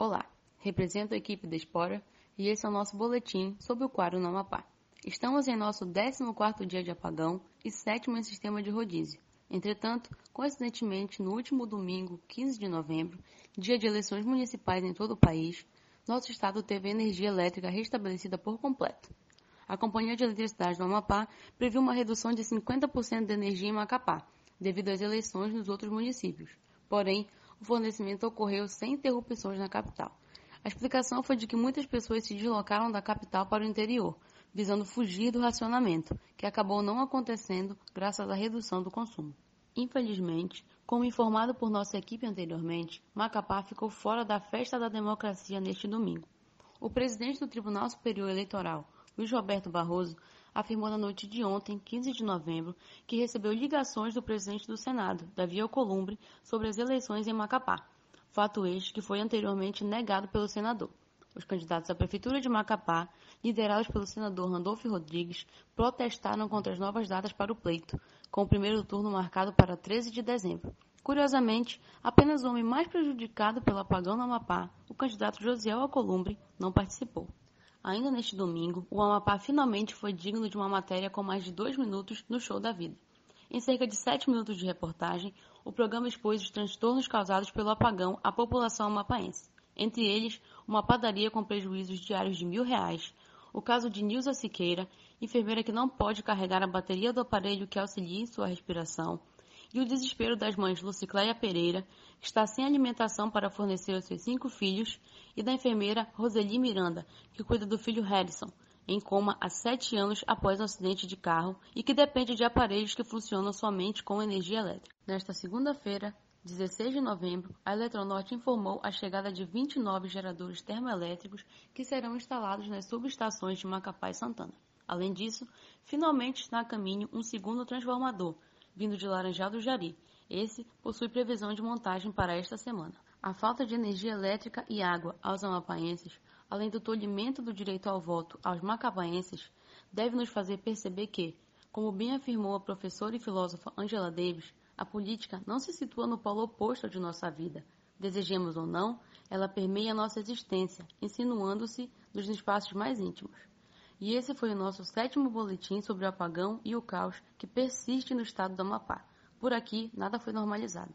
Olá, represento a equipe da Espora e esse é o nosso boletim sobre o quadro no Amapá. Estamos em nosso 14º dia de apagão e sétimo em sistema de rodízio. Entretanto, coincidentemente, no último domingo, 15 de novembro, dia de eleições municipais em todo o país, nosso estado teve energia elétrica restabelecida por completo. A Companhia de Eletricidade do Amapá previu uma redução de 50% de energia em Macapá, devido às eleições nos outros municípios. Porém, o fornecimento ocorreu sem interrupções na capital. A explicação foi de que muitas pessoas se deslocaram da capital para o interior, visando fugir do racionamento, que acabou não acontecendo graças à redução do consumo. Infelizmente, como informado por nossa equipe anteriormente, Macapá ficou fora da festa da democracia neste domingo. O presidente do Tribunal Superior Eleitoral, Luiz Roberto Barroso, afirmou na noite de ontem, 15 de novembro, que recebeu ligações do presidente do Senado, Davi Alcolumbre, sobre as eleições em Macapá. Fato este que foi anteriormente negado pelo senador. Os candidatos à Prefeitura de Macapá, liderados pelo senador Randolfo Rodrigues, protestaram contra as novas datas para o pleito, com o primeiro turno marcado para 13 de dezembro. Curiosamente, apenas o homem mais prejudicado pelo apagão no Amapá, o candidato Josiel Alcolumbre, não participou. Ainda neste domingo, o Amapá finalmente foi digno de uma matéria com mais de dois minutos no Show da Vida. Em cerca de sete minutos de reportagem, o programa expôs os transtornos causados pelo apagão à população amapaense. Entre eles, uma padaria com prejuízos diários de mil reais, o caso de Nilza Siqueira, enfermeira que não pode carregar a bateria do aparelho que auxilia em sua respiração, e o desespero das mães Lucicléia Pereira, que está sem alimentação para fornecer aos seus cinco filhos, e da enfermeira Roseli Miranda, que cuida do filho Harrison, em coma há sete anos após um acidente de carro e que depende de aparelhos que funcionam somente com energia elétrica. Nesta segunda-feira, 16 de novembro, a Eletronorte informou a chegada de 29 geradores termoelétricos que serão instalados nas subestações de Macapá e Santana. Além disso, finalmente está a caminho um segundo transformador, vindo de Laranjal do Jari. Esse possui previsão de montagem para esta semana. A falta de energia elétrica e água aos amapaenses, além do tolhimento do direito ao voto aos macapaenses, deve nos fazer perceber que, como bem afirmou a professora e filósofa Angela Davis, a política não se situa no polo oposto de nossa vida. Desejemos ou não, ela permeia nossa existência, insinuando-se nos espaços mais íntimos. E esse foi o nosso sétimo boletim sobre o apagão e o caos que persiste no estado do Amapá. Por aqui, nada foi normalizado.